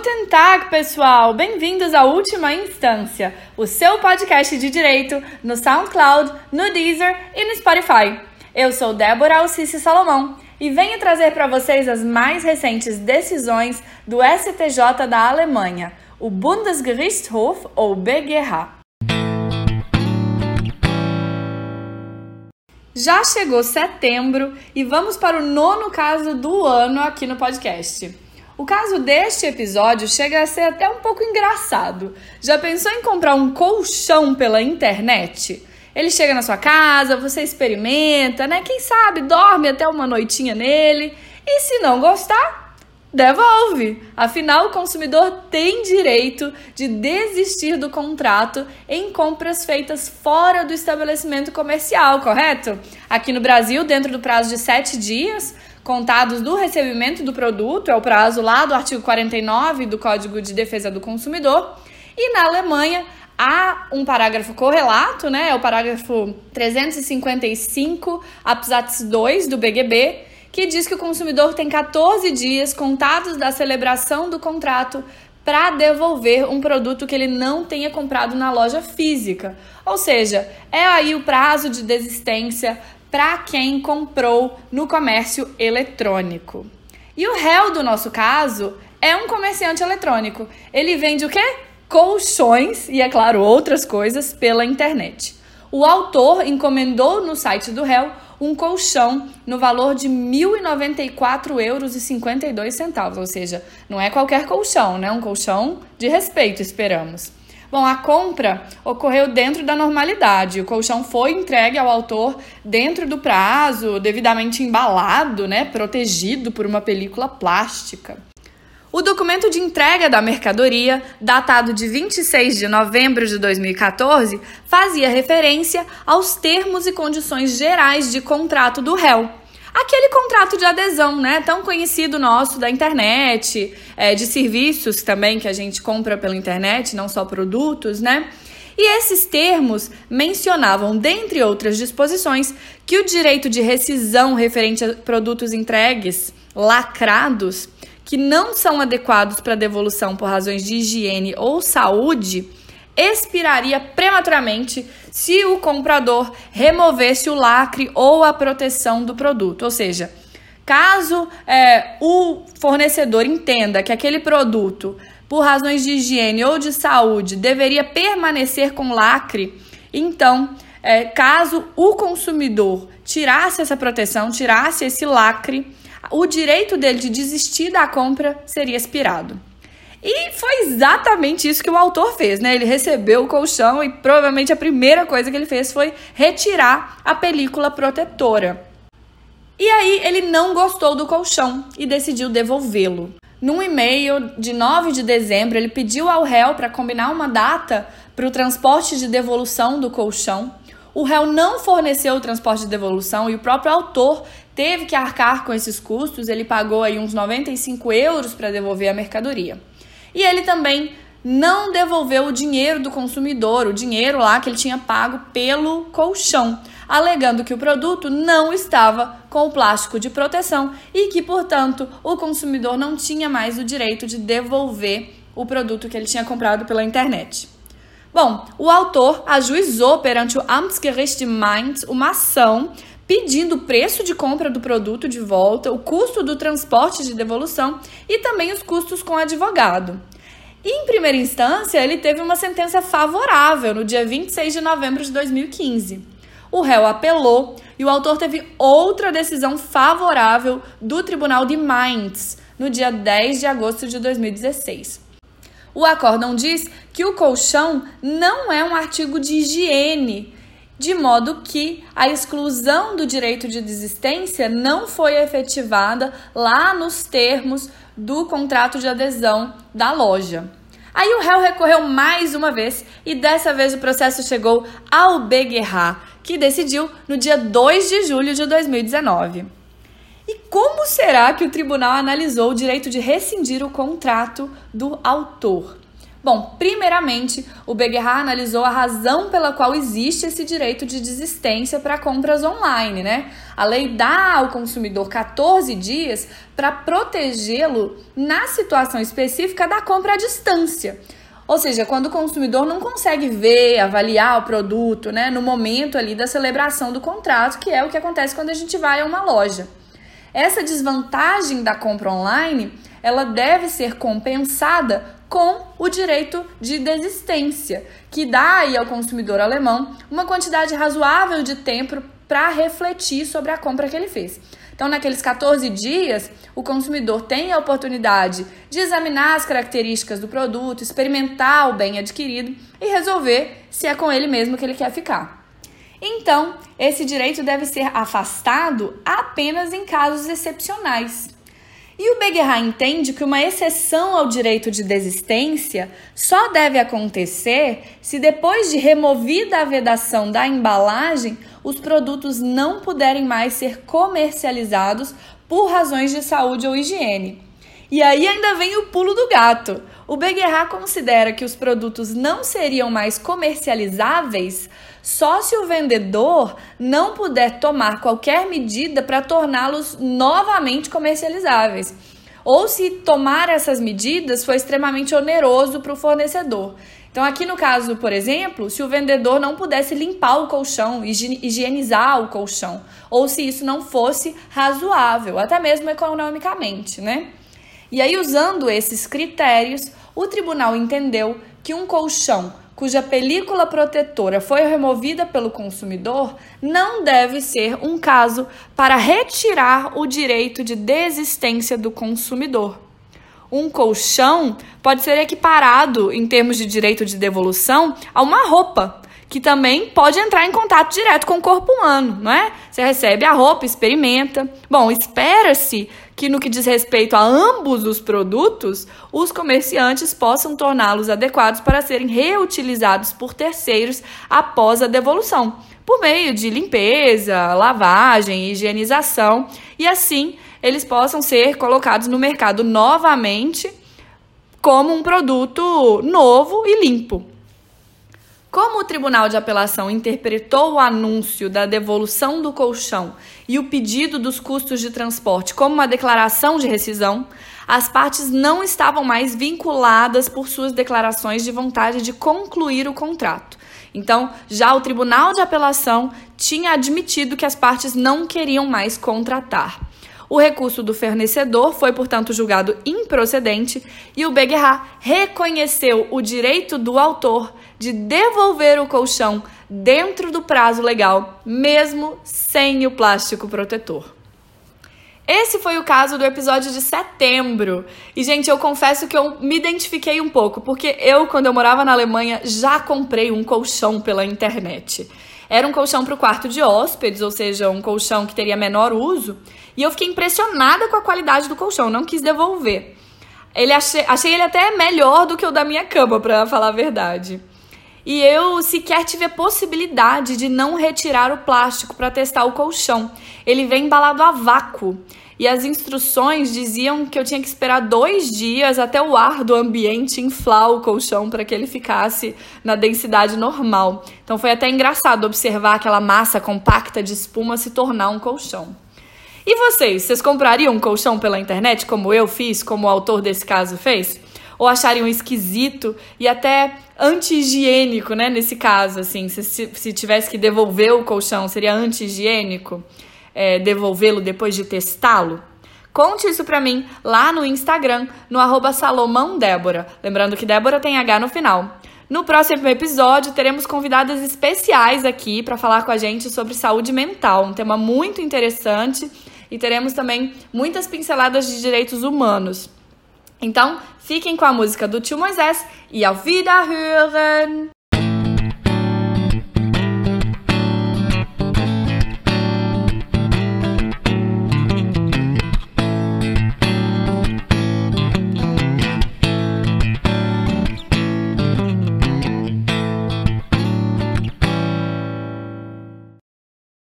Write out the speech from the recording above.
Guten Tag, pessoal! Bem-vindos à Última Instância, o seu podcast de direito no SoundCloud, no Deezer e no Spotify. Eu sou Débora Alcice Salomão e venho trazer para vocês as mais recentes decisões do STJ da Alemanha, o Bundesgerichtshof ou BGH. Já chegou setembro e vamos para o nono caso do ano aqui no podcast. O caso deste episódio chega a ser até um pouco engraçado. Já pensou em comprar um colchão pela internet? Ele chega na sua casa, você experimenta, né? Quem sabe dorme até uma noitinha nele. E se não gostar, devolve. Afinal, o consumidor tem direito de desistir do contrato em compras feitas fora do estabelecimento comercial, correto? Aqui no Brasil, dentro do prazo de sete dias, contados do recebimento do produto, é o prazo lá do artigo 49 do Código de Defesa do Consumidor. E na Alemanha há um parágrafo correlato, né? É o parágrafo 355, absatz 2 do BGB, que diz que o consumidor tem 14 dias contados da celebração do contrato para devolver um produto que ele não tenha comprado na loja física. Ou seja, é aí o prazo de desistência para quem comprou no comércio eletrônico. E o réu do nosso caso é um comerciante eletrônico. Ele vende o quê? Colchões e, é claro, outras coisas pela internet. O autor encomendou no site do réu um colchão no valor de R$ 1.094,52 euros, ou seja, não é qualquer colchão, né? Um colchão de respeito, esperamos. Bom, a compra ocorreu dentro da normalidade. O colchão foi entregue ao autor dentro do prazo, devidamente embalado, né, protegido por uma película plástica. O documento de entrega da mercadoria, datado de 26 de novembro de 2014, fazia referência aos termos e condições gerais de contrato do réu. Aquele contrato de adesão, né? Tão conhecido nosso da internet, é, de serviços também que a gente compra pela internet, não só produtos, né? E esses termos mencionavam, dentre outras disposições, que o direito de rescisão referente a produtos entregues lacrados, que não são adequados para devolução por razões de higiene ou saúde, expiraria prematuramente se o comprador removesse o lacre ou a proteção do produto. Ou seja, caso é, o fornecedor entenda que aquele produto, por razões de higiene ou de saúde, deveria permanecer com lacre, então, é, caso o consumidor tirasse essa proteção, tirasse esse lacre, o direito dele de desistir da compra seria expirado. E foi exatamente isso que o autor fez, né? Ele recebeu o colchão e provavelmente a primeira coisa que ele fez foi retirar a película protetora. E aí ele não gostou do colchão e decidiu devolvê-lo. Num e-mail de 9 de dezembro, ele pediu ao réu para combinar uma data para o transporte de devolução do colchão. O réu não forneceu o transporte de devolução e o próprio autor teve que arcar com esses custos. Ele pagou aí uns 95 euros para devolver a mercadoria. E ele também não devolveu o dinheiro do consumidor, o dinheiro lá que ele tinha pago pelo colchão, alegando que o produto não estava com o plástico de proteção e que, portanto, o consumidor não tinha mais o direito de devolver o produto que ele tinha comprado pela internet. Bom, o autor ajuizou perante o Amtsgericht Mainz uma ação pedindo o preço de compra do produto de volta, o custo do transporte de devolução e também os custos com advogado. E, em primeira instância, ele teve uma sentença favorável no dia 26 de novembro de 2015. O réu apelou e o autor teve outra decisão favorável do Tribunal de Mainz no dia 10 de agosto de 2016. O acórdão diz que o colchão não é um artigo de higiene de modo que a exclusão do direito de desistência não foi efetivada lá nos termos do contrato de adesão da loja. Aí o réu recorreu mais uma vez e dessa vez o processo chegou ao BGH, que decidiu no dia 2 de julho de 2019. E como será que o tribunal analisou o direito de rescindir o contrato do autor? Bom, primeiramente, o Beguerra analisou a razão pela qual existe esse direito de desistência para compras online, né? A lei dá ao consumidor 14 dias para protegê-lo na situação específica da compra à distância. Ou seja, quando o consumidor não consegue ver, avaliar o produto, né, no momento ali da celebração do contrato, que é o que acontece quando a gente vai a uma loja. Essa desvantagem da compra online, ela deve ser compensada com o direito de desistência, que dá aí ao consumidor alemão uma quantidade razoável de tempo para refletir sobre a compra que ele fez. Então, naqueles 14 dias, o consumidor tem a oportunidade de examinar as características do produto, experimentar o bem adquirido e resolver se é com ele mesmo que ele quer ficar. Então, esse direito deve ser afastado apenas em casos excepcionais. E o Beguerra entende que uma exceção ao direito de desistência só deve acontecer se depois de removida a vedação da embalagem, os produtos não puderem mais ser comercializados por razões de saúde ou higiene. E aí ainda vem o pulo do gato. O Beguerra considera que os produtos não seriam mais comercializáveis só se o vendedor não puder tomar qualquer medida para torná-los novamente comercializáveis. Ou se tomar essas medidas foi extremamente oneroso para o fornecedor. Então, aqui no caso, por exemplo, se o vendedor não pudesse limpar o colchão, higienizar o colchão, ou se isso não fosse razoável, até mesmo economicamente, né? E aí, usando esses critérios, o tribunal entendeu que um colchão cuja película protetora foi removida pelo consumidor não deve ser um caso para retirar o direito de desistência do consumidor. Um colchão pode ser equiparado, em termos de direito de devolução, a uma roupa, que também pode entrar em contato direto com o corpo humano, não é? Você recebe a roupa, experimenta. Bom, espera-se que no que diz respeito a ambos os produtos, os comerciantes possam torná-los adequados para serem reutilizados por terceiros após a devolução, por meio de limpeza, lavagem, higienização, e assim eles possam ser colocados no mercado novamente como um produto novo e limpo. Como o Tribunal de Apelação interpretou o anúncio da devolução do colchão e o pedido dos custos de transporte como uma declaração de rescisão, as partes não estavam mais vinculadas por suas declarações de vontade de concluir o contrato. Então, já o Tribunal de Apelação tinha admitido que as partes não queriam mais contratar. O recurso do fornecedor foi, portanto, julgado improcedente e o Beguerra reconheceu o direito do autor de devolver o colchão dentro do prazo legal, mesmo sem o plástico protetor. Esse foi o caso do episódio de setembro. E, gente, eu confesso que eu me identifiquei um pouco, porque eu, quando eu morava na Alemanha, já comprei um colchão pela internet. Era um colchão para o quarto de hóspedes, ou seja, um colchão que teria menor uso. E eu fiquei impressionada com a qualidade do colchão, não quis devolver. Ele achei, achei ele até melhor do que o da minha cama, para falar a verdade. E eu sequer tive a possibilidade de não retirar o plástico para testar o colchão. Ele vem embalado a vácuo. E as instruções diziam que eu tinha que esperar dois dias até o ar do ambiente inflar o colchão para que ele ficasse na densidade normal. Então foi até engraçado observar aquela massa compacta de espuma se tornar um colchão. E vocês, vocês comprariam um colchão pela internet, como eu fiz, como o autor desse caso fez? Ou achariam esquisito e até anti-higiênico, né? Nesse caso, assim, se, se tivesse que devolver o colchão, seria anti-higiênico é, devolvê-lo depois de testá-lo? Conte isso pra mim lá no Instagram, no arroba Salomão Débora. Lembrando que Débora tem H no final. No próximo episódio, teremos convidadas especiais aqui para falar com a gente sobre saúde mental, um tema muito interessante e teremos também muitas pinceladas de direitos humanos. Então, fiquem com a música do tio Moisés e auf Wiederhören!